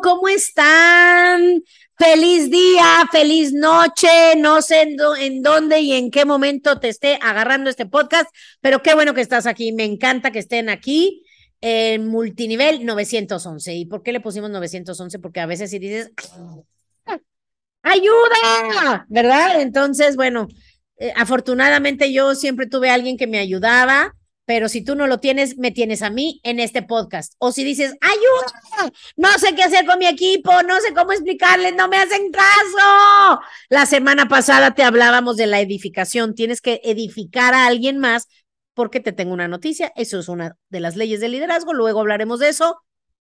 ¿Cómo están? Feliz día, feliz noche, no sé en, dó- en dónde y en qué momento te esté agarrando este podcast, pero qué bueno que estás aquí, me encanta que estén aquí en multinivel 911. ¿Y por qué le pusimos 911? Porque a veces si dices, ¡ayuda! ¿Verdad? Entonces, bueno, eh, afortunadamente yo siempre tuve a alguien que me ayudaba, pero si tú no lo tienes, me tienes a mí en este podcast. O si dices, ¡ayuda! No sé qué hacer con mi equipo, no sé cómo explicarles, no me hacen caso. La semana pasada te hablábamos de la edificación. Tienes que edificar a alguien más porque te tengo una noticia. Eso es una de las leyes del liderazgo. Luego hablaremos de eso.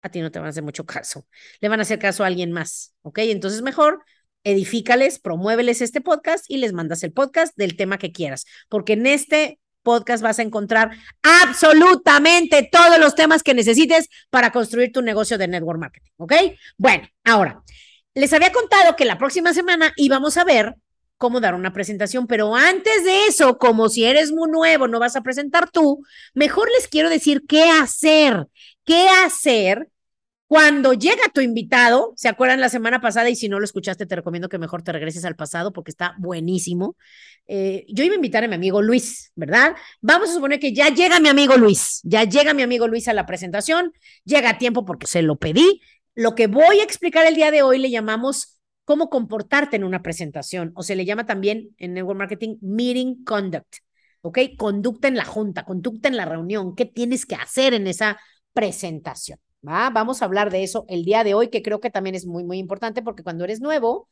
A ti no te van a hacer mucho caso. Le van a hacer caso a alguien más. ¿Ok? Entonces mejor edifícales, promuéveles este podcast y les mandas el podcast del tema que quieras. Porque en este podcast vas a encontrar absolutamente todos los temas que necesites para construir tu negocio de network marketing, ¿ok? Bueno, ahora, les había contado que la próxima semana íbamos a ver cómo dar una presentación, pero antes de eso, como si eres muy nuevo, no vas a presentar tú, mejor les quiero decir qué hacer, qué hacer cuando llega tu invitado, ¿se acuerdan la semana pasada? Y si no lo escuchaste, te recomiendo que mejor te regreses al pasado porque está buenísimo. Eh, yo iba a invitar a mi amigo Luis, ¿verdad? Vamos a suponer que ya llega mi amigo Luis, ya llega mi amigo Luis a la presentación, llega a tiempo porque se lo pedí. Lo que voy a explicar el día de hoy le llamamos cómo comportarte en una presentación, o se le llama también en Network Marketing Meeting Conduct, ¿ok? Conducta en la junta, conducta en la reunión, ¿qué tienes que hacer en esa presentación? ¿Va? Vamos a hablar de eso el día de hoy, que creo que también es muy, muy importante porque cuando eres nuevo,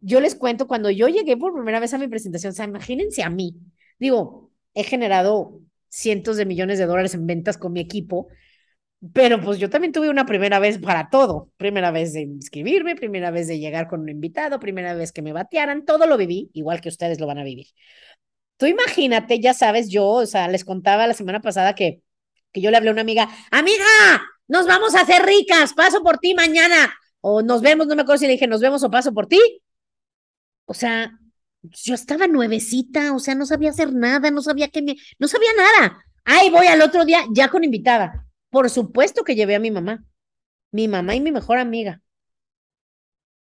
yo les cuento, cuando yo llegué por primera vez a mi presentación, o sea, imagínense a mí, digo, he generado cientos de millones de dólares en ventas con mi equipo, pero pues yo también tuve una primera vez para todo, primera vez de inscribirme, primera vez de llegar con un invitado, primera vez que me batearan, todo lo viví, igual que ustedes lo van a vivir. Tú imagínate, ya sabes, yo, o sea, les contaba la semana pasada que, que yo le hablé a una amiga, amiga, nos vamos a hacer ricas, paso por ti mañana, o nos vemos, no me acuerdo si le dije, nos vemos o paso por ti. O sea, yo estaba nuevecita, o sea, no sabía hacer nada, no sabía que me, no sabía nada. Ahí voy al otro día ya con invitada. Por supuesto que llevé a mi mamá, mi mamá y mi mejor amiga.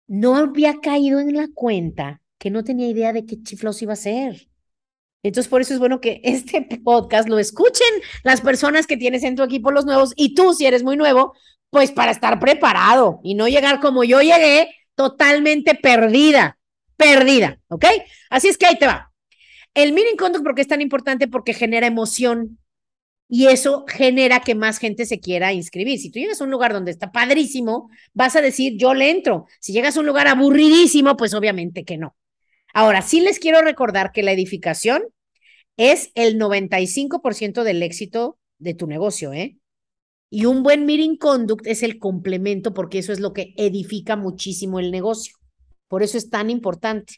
No había caído en la cuenta que no tenía idea de qué chiflos iba a ser. Entonces, por eso es bueno que este podcast lo escuchen las personas que tienes en tu equipo, los nuevos, y tú, si eres muy nuevo, pues para estar preparado y no llegar como yo llegué, totalmente perdida, perdida, ¿ok? Así es que ahí te va. El meeting conduct, ¿por qué es tan importante? Porque genera emoción y eso genera que más gente se quiera inscribir. Si tú llegas a un lugar donde está padrísimo, vas a decir, yo le entro. Si llegas a un lugar aburridísimo, pues obviamente que no. Ahora, sí les quiero recordar que la edificación es el 95% del éxito de tu negocio, ¿eh? Y un buen meeting conduct es el complemento porque eso es lo que edifica muchísimo el negocio. Por eso es tan importante.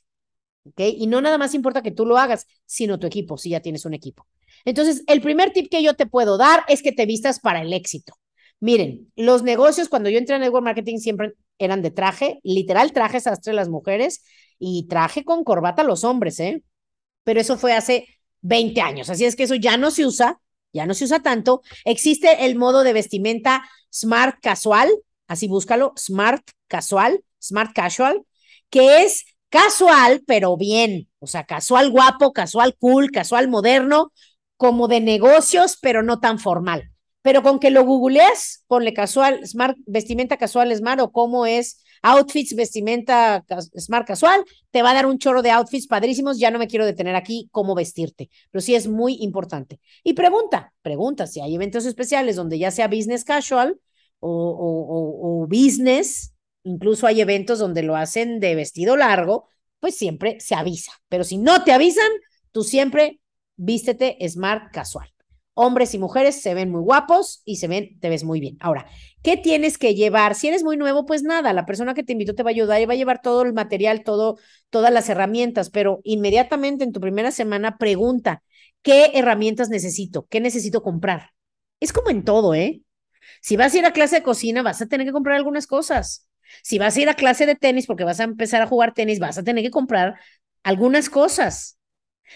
¿Ok? Y no nada más importa que tú lo hagas, sino tu equipo, si ya tienes un equipo. Entonces, el primer tip que yo te puedo dar es que te vistas para el éxito. Miren, los negocios, cuando yo entré en Network Marketing, siempre eran de traje, literal traje sastre las mujeres y traje con corbata los hombres, ¿eh? Pero eso fue hace 20 años, así es que eso ya no se usa, ya no se usa tanto. Existe el modo de vestimenta smart casual, así búscalo, smart casual, smart casual, que es casual, pero bien, o sea, casual guapo, casual cool, casual moderno, como de negocios, pero no tan formal. Pero con que lo googlees, ponle casual, smart, vestimenta casual smart o cómo es outfits, vestimenta smart casual, te va a dar un chorro de outfits padrísimos, ya no me quiero detener aquí cómo vestirte, pero sí es muy importante. Y pregunta, pregunta si hay eventos especiales donde ya sea business casual o, o, o, business, incluso hay eventos donde lo hacen de vestido largo, pues siempre se avisa, pero si no te avisan, tú siempre vístete smart casual hombres y mujeres se ven muy guapos y se ven, te ves muy bien. Ahora, ¿qué tienes que llevar? Si eres muy nuevo, pues nada, la persona que te invitó te va a ayudar y va a llevar todo el material, todo, todas las herramientas, pero inmediatamente en tu primera semana pregunta, ¿qué herramientas necesito? ¿Qué necesito comprar? Es como en todo, ¿eh? Si vas a ir a clase de cocina, vas a tener que comprar algunas cosas. Si vas a ir a clase de tenis porque vas a empezar a jugar tenis, vas a tener que comprar algunas cosas.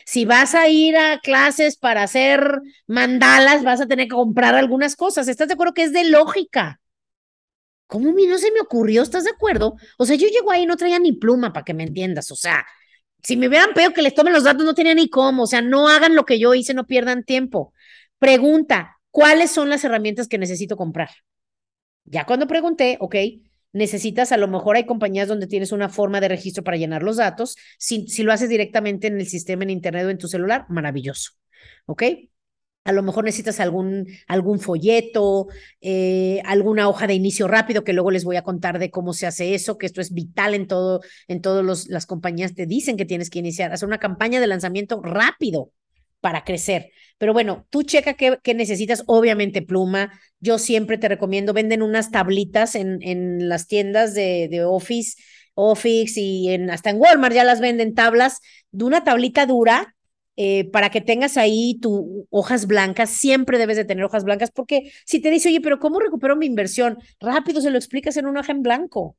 Si vas a ir a clases para hacer mandalas, vas a tener que comprar algunas cosas. ¿Estás de acuerdo que es de lógica? ¿Cómo no se me ocurrió? ¿Estás de acuerdo? O sea, yo llego ahí y no traía ni pluma para que me entiendas. O sea, si me hubieran pedido que les tomen los datos, no tenía ni cómo. O sea, no hagan lo que yo hice, no pierdan tiempo. Pregunta, ¿cuáles son las herramientas que necesito comprar? Ya cuando pregunté, ok, necesitas, a lo mejor hay compañías donde tienes una forma de registro para llenar los datos. Si, si lo haces directamente en el sistema en internet o en tu celular, maravilloso. ¿Ok? A lo mejor necesitas algún, algún folleto, eh, alguna hoja de inicio rápido, que luego les voy a contar de cómo se hace eso, que esto es vital en todo, en todas las compañías te dicen que tienes que iniciar, hacer una campaña de lanzamiento rápido para crecer. Pero bueno, tú checa qué, necesitas, obviamente pluma. Yo siempre te recomiendo, venden unas tablitas en, en las tiendas de, de Office, Office y en, hasta en Walmart ya las venden tablas de una tablita dura eh, para que tengas ahí tus hojas blancas, siempre debes de tener hojas blancas, porque si te dice, oye, pero ¿cómo recupero mi inversión? Rápido se lo explicas en una hoja en blanco.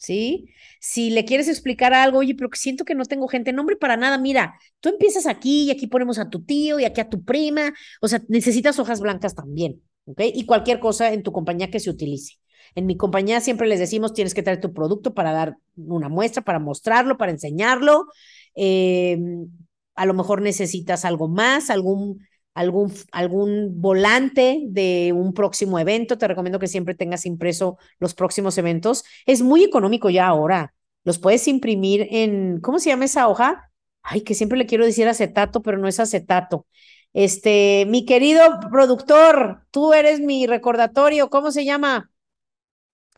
¿Sí? Si le quieres explicar algo, oye, pero siento que no tengo gente, nombre para nada, mira, tú empiezas aquí y aquí ponemos a tu tío y aquí a tu prima, o sea, necesitas hojas blancas también, ¿ok? Y cualquier cosa en tu compañía que se utilice. En mi compañía siempre les decimos, tienes que traer tu producto para dar una muestra, para mostrarlo, para enseñarlo. Em, a lo mejor necesitas algo más, algún algún, algún volante de un próximo evento, te recomiendo que siempre tengas impreso los próximos eventos. Es muy económico ya ahora. Los puedes imprimir en, ¿cómo se llama esa hoja? Ay, que siempre le quiero decir acetato, pero no es acetato. Este, mi querido productor, tú eres mi recordatorio, ¿cómo se llama?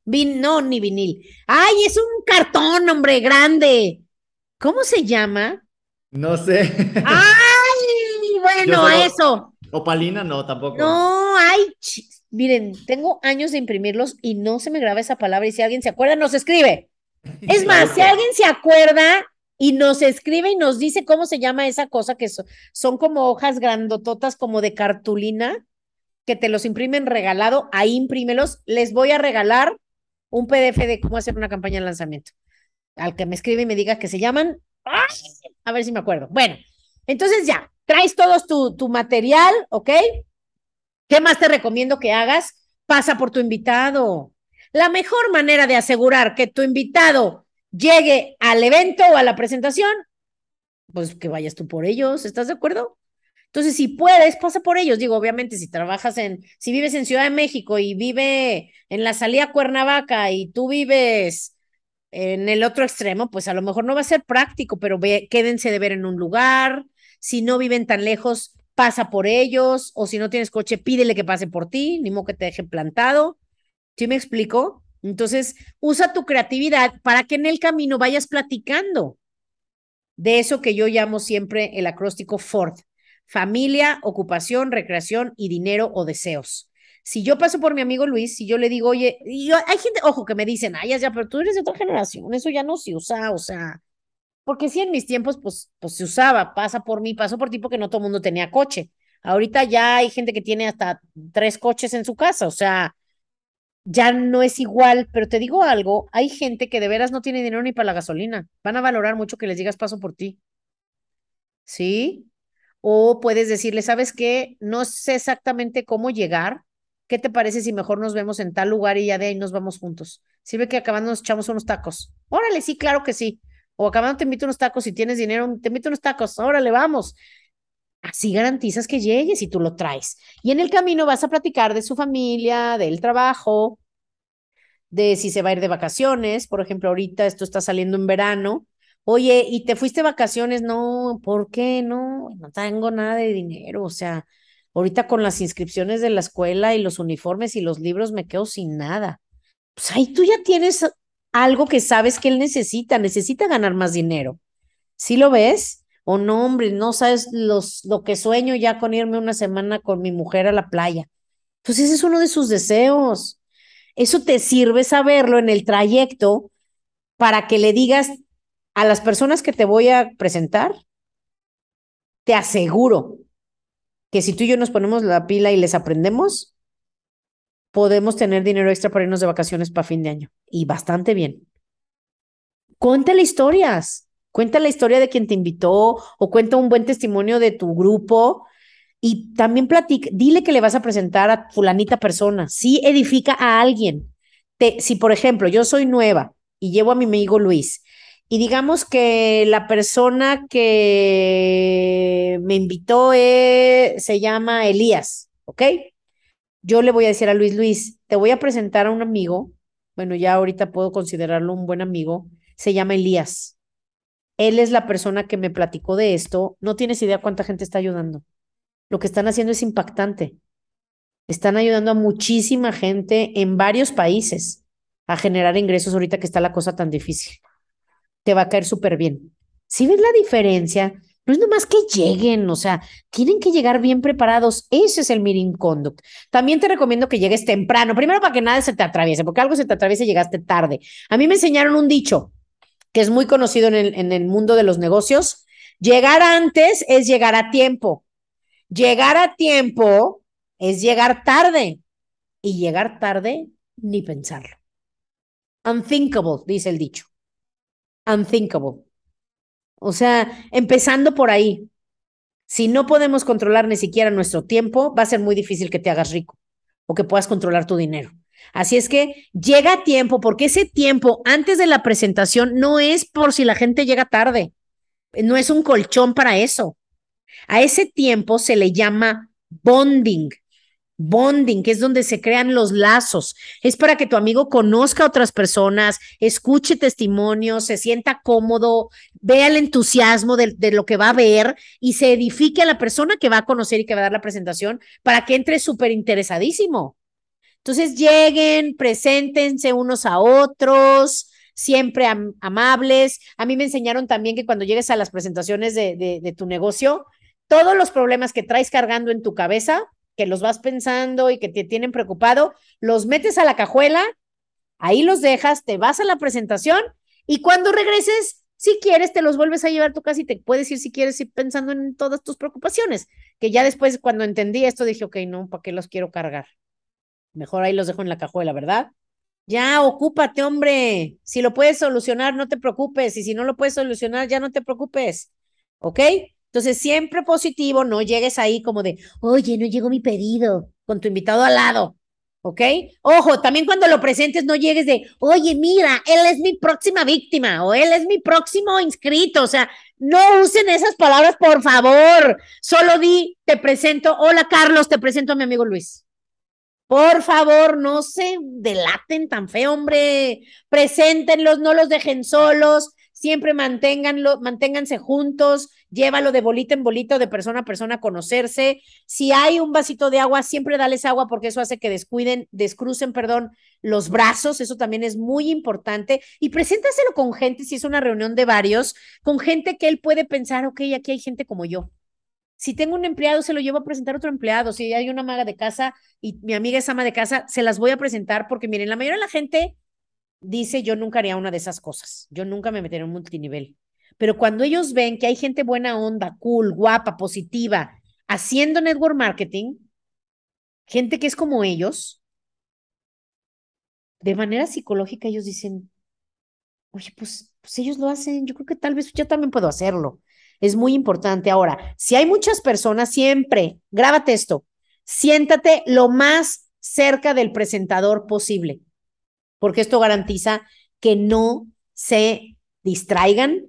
Vin, no, ni vinil. Ay, es un cartón, hombre, grande. ¿Cómo se llama? No sé. ¡Ay! Bueno, eso. Opalina, no, tampoco. No, ay, miren, tengo años de imprimirlos y no se me graba esa palabra y si alguien se acuerda, nos escribe. Es más, si alguien se acuerda y nos escribe y nos dice cómo se llama esa cosa, que son, como hojas grandototas como de cartulina, que te los imprimen regalado, ahí imprímelos. Les voy a regalar un PDF de cómo hacer una campaña de lanzamiento. Al que me escribe y me diga que se llaman, a ver si me acuerdo. Bueno, entonces ya, traes todo tu, tu material, ¿ok? ¿Qué más te recomiendo que hagas? Pasa por tu invitado. La mejor manera de asegurar que tu invitado llegue al evento o a la presentación, pues que vayas tú por ellos, ¿estás de acuerdo? Entonces, si puedes, pasa por ellos. Digo, obviamente, si trabajas en, si vives en Ciudad de México y vive en la salida Cuernavaca y tú vives en el otro extremo, pues a lo mejor no va a ser práctico, pero ve, quédense de ver en un lugar, si no viven tan lejos, pasa por ellos, o si no tienes coche, pídele que pase por ti, ni modo que te deje plantado. ¿Sí me explico? Entonces, usa tu creatividad para que en el camino vayas platicando de eso que yo llamo siempre el acróstico FORD, familia, ocupación, recreación y dinero o deseos. Si yo paso por mi amigo Luis, si yo le digo, oye, y hay gente, ojo, que me dicen, ay, ya, pero tú eres de otra generación, eso ya no se usa, o sea, porque sí, en mis tiempos, pues, pues se usaba, pasa por mí, paso por ti, porque no todo el mundo tenía coche. Ahorita ya hay gente que tiene hasta tres coches en su casa, o sea, ya no es igual, pero te digo algo, hay gente que de veras no tiene dinero ni para la gasolina. Van a valorar mucho que les digas paso por ti. ¿Sí? O puedes decirle, ¿sabes qué? No sé exactamente cómo llegar. ¿Qué te parece si mejor nos vemos en tal lugar y ya de ahí nos vamos juntos? Sirve que acabando nos echamos unos tacos. Órale, sí, claro que sí o acabando te invito unos tacos, si tienes dinero, te invito unos tacos, órale, vamos. Así garantizas que llegues y tú lo traes. Y en el camino vas a platicar de su familia, del trabajo, de si se va a ir de vacaciones. Por ejemplo, ahorita esto está saliendo en verano. Oye, ¿y te fuiste de vacaciones? No, ¿por qué? No, no tengo nada de dinero. O sea, ahorita con las inscripciones de la escuela y los uniformes y los libros me quedo sin nada. Pues ahí tú ya tienes algo que sabes que él necesita, necesita ganar más dinero. ¿Sí lo ves? O no, hombre, no sabes los, lo que sueño ya con irme una semana con mi mujer a la playa. Pues ese es uno de sus deseos. Eso te sirve saberlo en el trayecto para que le digas a las personas que te voy a presentar, te aseguro que si tú y yo nos ponemos la pila y les aprendemos, podemos tener dinero extra para irnos de vacaciones para fin de año. Y bastante bien. Cuéntale historias. Cuenta la historia de quien te invitó o cuenta un buen testimonio de tu grupo y también platica, dile que le vas a presentar a fulanita persona. Sí edifica a alguien. Te, si, por ejemplo, yo soy nueva y llevo a mi amigo Luis y digamos que la persona que me invitó se llama Elías, ¿ok? Yo le voy a decir a Luis, Luis, te voy a presentar a un amigo, bueno, ya ahorita puedo considerarlo un buen amigo, se llama Elías. Él es la persona que me platicó de esto. No tienes idea cuánta gente está ayudando. Lo que están haciendo es impactante. Están ayudando a muchísima gente en varios países a generar ingresos ahorita que está la cosa tan difícil. Te va a caer súper bien. Si ves la diferencia, no es nomás que lleguen, o sea, tienen que llegar bien preparados. Ese es el meeting conduct. También te recomiendo que llegues temprano, primero para que nada se te atraviese, porque algo se te atraviese y llegaste tarde. A mí me enseñaron un dicho, que es muy conocido en el, en el mundo de los negocios. Llegar antes es llegar a tiempo. Llegar a tiempo es llegar tarde. Y llegar tarde, ni pensarlo. Unthinkable, dice el dicho. Unthinkable. O sea, empezando por ahí. Si no podemos controlar ni siquiera nuestro tiempo, va a ser muy difícil que te hagas rico o que puedas controlar tu dinero. Así es que llega tiempo, porque ese tiempo antes de la presentación no es por si la gente llega tarde, no es un colchón para eso. A ese tiempo se le llama bonding. Bonding, que es donde se crean los lazos. Es para que tu amigo conozca a otras personas, escuche testimonios, se sienta cómodo, vea el entusiasmo de, de, lo que va a ver y se edifique a la persona que va a conocer y que va a dar la presentación para que entre súper interesadísimo. Entonces lleguen, preséntense unos a otros, siempre amables. A mí me enseñaron también que cuando llegues a las presentaciones de, de, de tu negocio, todos los problemas que traes cargando en tu cabeza, que los vas pensando y que te tienen preocupado, los metes a la cajuela, ahí los dejas, te vas a la presentación y cuando regreses, si quieres, te los vuelves a llevar a tu casa y te puedes ir si quieres ir pensando en todas tus preocupaciones, que ya después cuando entendí esto dije, ok, no, ¿para qué los quiero cargar? Mejor ahí los dejo en la cajuela, ¿verdad? Ya, ocúpate, hombre. Si lo puedes solucionar, no te preocupes. Y si no lo puedes solucionar, ya no te preocupes. ¿Ok? Entonces, siempre positivo, no llegues ahí como de, oye, no llegó mi pedido, con tu invitado al lado. ¿Ok? Ojo, también cuando lo presentes, no llegues de, oye, mira, él es mi próxima víctima o él es mi próximo inscrito. O sea, no usen esas palabras, por favor. Solo di, te presento, hola Carlos, te presento a mi amigo Luis. Por favor, no se delaten tan feo, hombre. Preséntenlos, no los dejen solos. Siempre manténganlo, manténganse juntos, llévalo de bolita en bolito, de persona a persona a conocerse. Si hay un vasito de agua, siempre dales agua porque eso hace que descuiden, descrucen, perdón, los brazos. Eso también es muy importante. Y preséntaselo con gente, si es una reunión de varios, con gente que él puede pensar, ok, aquí hay gente como yo. Si tengo un empleado, se lo llevo a presentar a otro empleado. Si hay una maga de casa y mi amiga es ama de casa, se las voy a presentar porque miren, la mayoría de la gente dice, yo nunca haría una de esas cosas. Yo nunca me metería en un multinivel. Pero cuando ellos ven que hay gente buena onda, cool, guapa, positiva, haciendo network marketing, gente que es como ellos, de manera psicológica ellos dicen, oye, pues, pues ellos lo hacen, yo creo que tal vez yo también puedo hacerlo. Es muy importante. Ahora, si hay muchas personas, siempre, grábate esto, siéntate lo más cerca del presentador posible, porque esto garantiza que no se distraigan,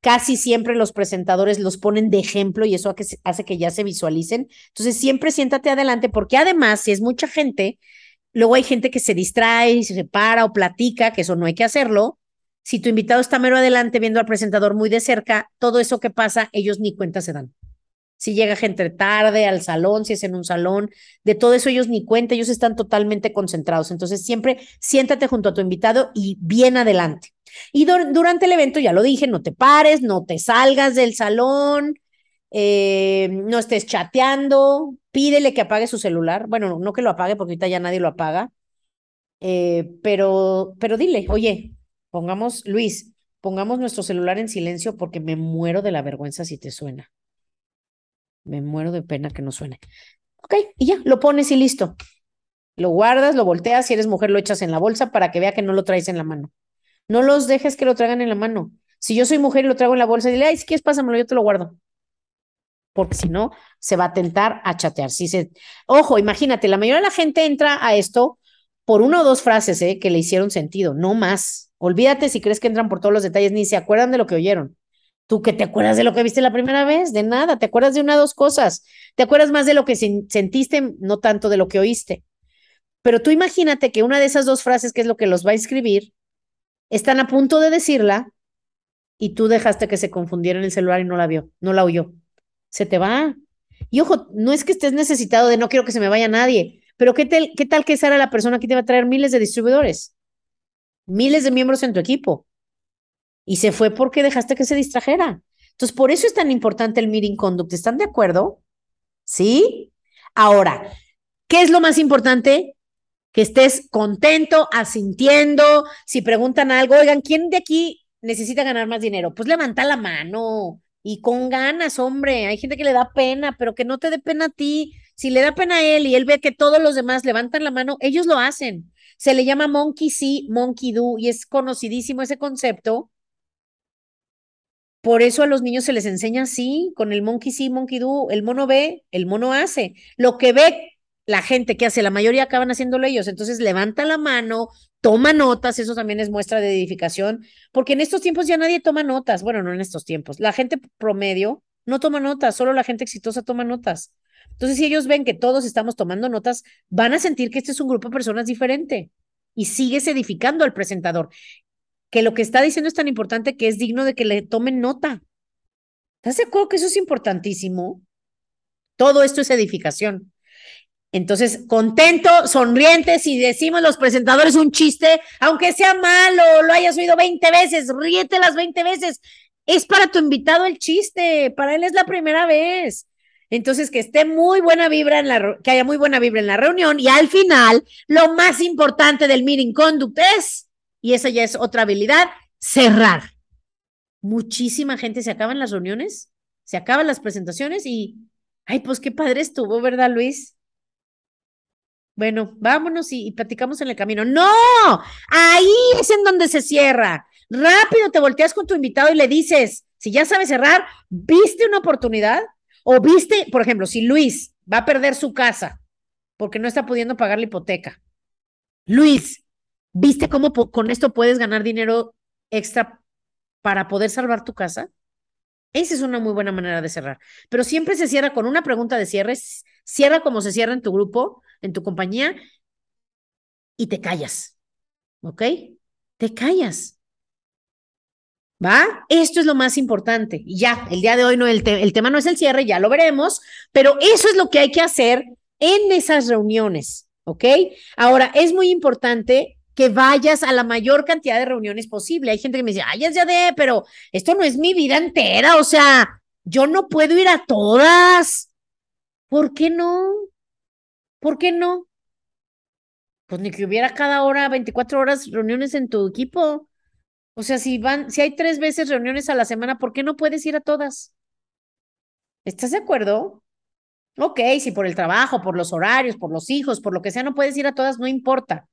Casi siempre los presentadores los ponen de ejemplo y eso hace que ya se visualicen. Entonces, siempre siéntate adelante porque además, si es mucha gente, luego hay gente que se distrae y se para o platica, que eso no hay que hacerlo. Si tu invitado está mero adelante viendo al presentador muy de cerca, todo eso que pasa, ellos ni cuenta se dan. Si llega gente tarde al salón, si es en un salón, de todo eso ellos ni cuenta, ellos están totalmente concentrados. Entonces, siempre siéntate junto a tu invitado y bien adelante. Y durante el evento, ya lo dije, no te pares, no te salgas del salón, eh, no estés chateando, pídele que apague su celular. Bueno, no que lo apague porque ahorita ya nadie lo apaga, eh, pero, pero dile, oye, pongamos, Luis, pongamos nuestro celular en silencio porque me muero de la vergüenza si te suena. Me muero de pena que no suene. Ok, y ya, lo pones y listo. Lo guardas, lo volteas, si eres mujer lo echas en la bolsa para que vea que no lo traes en la mano. No los dejes que lo traigan en la mano. Si yo soy mujer y lo traigo en la bolsa, dile, ay, si quieres, pásamelo, yo te lo guardo. Porque si no, se va a tentar a chatear. Si se... Ojo, imagínate, la mayoría de la gente entra a esto por una o dos frases ¿eh? que le hicieron sentido, no más. Olvídate si crees que entran por todos los detalles, ni se acuerdan de lo que oyeron. Tú que te acuerdas de lo que viste la primera vez, de nada, te acuerdas de una o dos cosas. Te acuerdas más de lo que sentiste, no tanto de lo que oíste. Pero tú imagínate que una de esas dos frases, que es lo que los va a escribir, están a punto de decirla y tú dejaste que se confundiera en el celular y no la vio, no la oyó. Se te va. Y ojo, no es que estés necesitado de no quiero que se me vaya nadie, pero ¿qué qué tal que esa era la persona que te va a traer miles de distribuidores? Miles de miembros en tu equipo. Y se fue porque dejaste que se distrajera. Entonces, por eso es tan importante el meeting conduct. ¿Están de acuerdo? ¿Sí? Ahora, ¿qué es lo más importante? que estés contento, asintiendo. Si preguntan algo, oigan, ¿quién de aquí necesita ganar más dinero? Pues levanta la mano y con ganas, hombre. Hay gente que le da pena, pero que no te dé pena a ti. Si le da pena a él y él ve que todos los demás levantan la mano, ellos lo hacen. Se le llama monkey see, monkey do y es conocidísimo ese concepto. Por eso a los niños se les enseña así, con el monkey see, monkey do. El mono ve, el mono hace. Lo que ve la gente que hace, la mayoría acaban haciéndolo ellos. Entonces levanta la mano, toma notas, eso también es muestra de edificación, porque en estos tiempos ya nadie toma notas. Bueno, no en estos tiempos. La gente promedio no toma notas, solo la gente exitosa toma notas. Entonces, si ellos ven que todos estamos tomando notas, van a sentir que este es un grupo de personas diferente y sigues edificando al presentador, que lo que está diciendo es tan importante que es digno de que le tomen nota. ¿Estás de acuerdo que eso es importantísimo? Todo esto es edificación. Entonces, contento, sonriente, si decimos los presentadores un chiste, aunque sea malo, lo hayas oído 20 veces, ríete las 20 veces. Es para tu invitado el chiste, para él es la primera vez. Entonces, que esté muy buena vibra en la, que haya muy buena vibra en la reunión y al final, lo más importante del meeting conduct es, y esa ya es otra habilidad, cerrar. Muchísima gente se acaban las reuniones, se acaban las presentaciones y, ay, pues qué padre estuvo, ¿verdad, Luis? Bueno, vámonos y, platicamos en el camino. No, ahí es en donde se cierra. Rápido te volteas con tu invitado y le dices, si ya sabes cerrar, ¿viste una oportunidad? O viste, por ejemplo, si Luis va a perder su casa porque no está pudiendo pagar la hipoteca. Luis, ¿viste cómo con esto puedes ganar dinero extra para poder salvar tu casa? Esa es una muy buena manera de cerrar. Pero siempre se cierra con una pregunta de cierre. Cierra como se cierra en tu grupo en tu compañía y te callas. ¿Ok? Te callas. ¿Va? Esto es lo más importante. Y ya, el día de hoy no, el, el tema no es el cierre, ya lo veremos, pero eso es lo que hay que hacer en esas reuniones. ¿Ok? Ahora, es muy importante que vayas a la mayor cantidad de reuniones posible. Hay gente que me dice, ay, ya de, pero esto no es mi vida entera, o sea, yo no puedo ir a todas. ¿Por qué no? ¿Por qué no? Pues ni que hubiera cada hora, 24 horas reuniones en tu equipo. O sea, si van, si hay tres veces reuniones a la semana, ¿por qué no puedes ir a todas? ¿Estás de acuerdo? Ok, si por el trabajo, por los horarios, por los hijos, por lo que sea, no puedes ir a todas, no importa.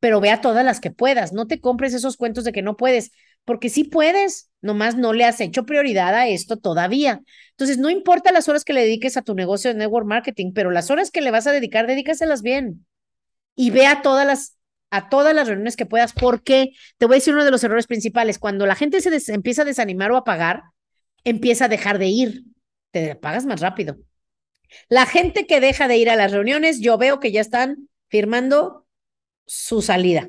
Pero ve a todas las que puedas. No te compres esos cuentos de que no puedes, porque sí puedes, nomás no le has hecho prioridad a esto todavía. Entonces, no importa las horas que le dediques a tu negocio de network marketing, pero las horas que le vas a dedicar, dedícaselas bien. Y ve a todas las, a todas las reuniones que puedas, porque te voy a decir uno de los errores principales. Cuando la gente se empieza a desanimar o a pagar, empieza a dejar de ir, te pagas más rápido. La gente que deja de ir a las reuniones, yo veo que ya están firmando su salida.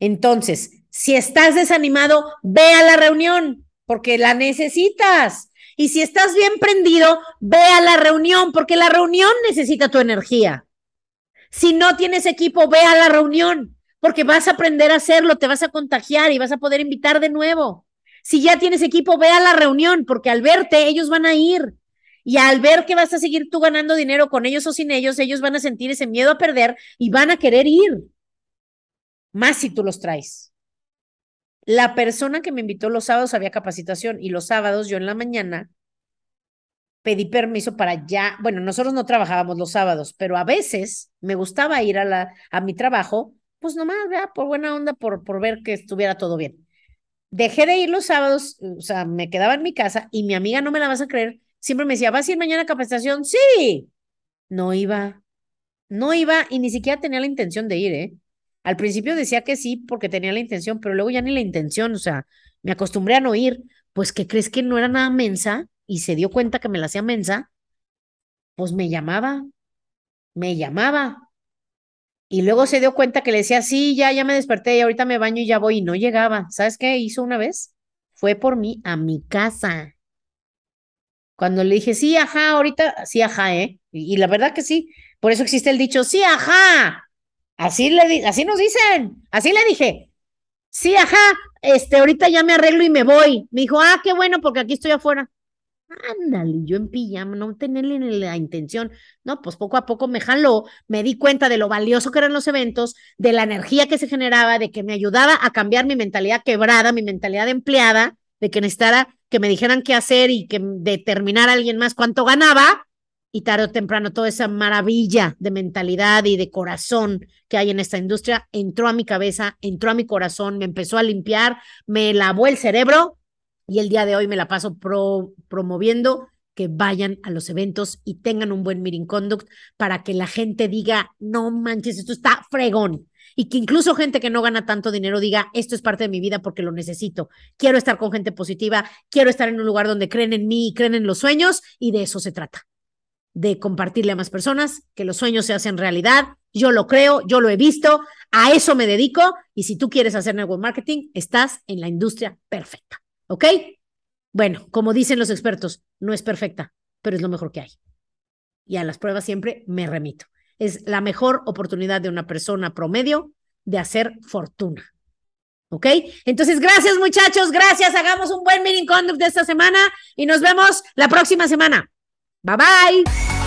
Entonces, si estás desanimado, ve a la reunión porque la necesitas. Y si estás bien prendido, ve a la reunión porque la reunión necesita tu energía. Si no tienes equipo, ve a la reunión porque vas a aprender a hacerlo, te vas a contagiar y vas a poder invitar de nuevo. Si ya tienes equipo, ve a la reunión porque al verte ellos van a ir. Y al ver que vas a seguir tú ganando dinero con ellos o sin ellos, ellos van a sentir ese miedo a perder y van a querer ir. Más si tú los traes. La persona que me invitó los sábados había capacitación y los sábados yo en la mañana pedí permiso para ya, bueno, nosotros no trabajábamos los sábados, pero a veces me gustaba ir a, la, a mi trabajo, pues nomás, vea, por buena onda, por, por ver que estuviera todo bien. Dejé de ir los sábados, o sea, me quedaba en mi casa y mi amiga, no me la vas a creer, siempre me decía, ¿vas a ir mañana a capacitación? Sí. No iba, no iba y ni siquiera tenía la intención de ir, ¿eh? Al principio decía que sí porque tenía la intención, pero luego ya ni la intención, o sea, me acostumbré a no ir. Pues, ¿qué crees que no era nada mensa? Y se dio cuenta que me la hacía mensa. Pues me llamaba, me llamaba. Y luego se dio cuenta que le decía, sí, ya, ya me desperté y ahorita me baño y ya voy. Y no llegaba. ¿Sabes qué hizo una vez? Fue por mí a mi casa. Cuando le dije, sí, ajá, ahorita, sí, ajá, ¿eh? Y, la verdad que sí. Por eso existe el dicho, sí, ajá. Así, le así nos dicen, así le dije. Sí, ajá, este, ahorita ya me arreglo y me voy. Me dijo, ah, qué bueno, porque aquí estoy afuera. Ándale, yo en pijama, no tenía la intención. No, pues poco a poco me jaló, me di cuenta de lo valioso que eran los eventos, de la energía que se generaba, de que me ayudaba a cambiar mi mentalidad quebrada, mi mentalidad empleada, de que necesitara que me dijeran qué hacer y que determinar a alguien más cuánto ganaba y tarde o temprano toda esa maravilla de mentalidad y de corazón que hay en esta industria entró a mi cabeza, entró a mi corazón, me empezó a limpiar, me lavó el cerebro y el día de hoy me la paso promoviendo que vayan a los eventos y tengan un buen meeting conduct para que la gente diga, no manches, esto está fregón. Y que incluso gente que no gana tanto dinero diga, esto es parte de mi vida porque lo necesito. Quiero estar con gente positiva, quiero estar en un lugar donde creen en mí creen en los sueños y de eso se trata de compartirle a más personas, que los sueños se hacen realidad. Yo lo creo, yo lo he visto, a eso me dedico y si tú quieres hacer network marketing, estás en la industria perfecta. ¿Ok? Bueno, como dicen los expertos, no es perfecta, pero es lo mejor que hay. Y a las pruebas siempre me remito. Es la mejor oportunidad de una persona promedio de hacer fortuna. ¿Ok? Entonces, gracias muchachos, gracias. Hagamos un buen meeting conduct de esta semana y nos vemos la próxima semana. Bye bye.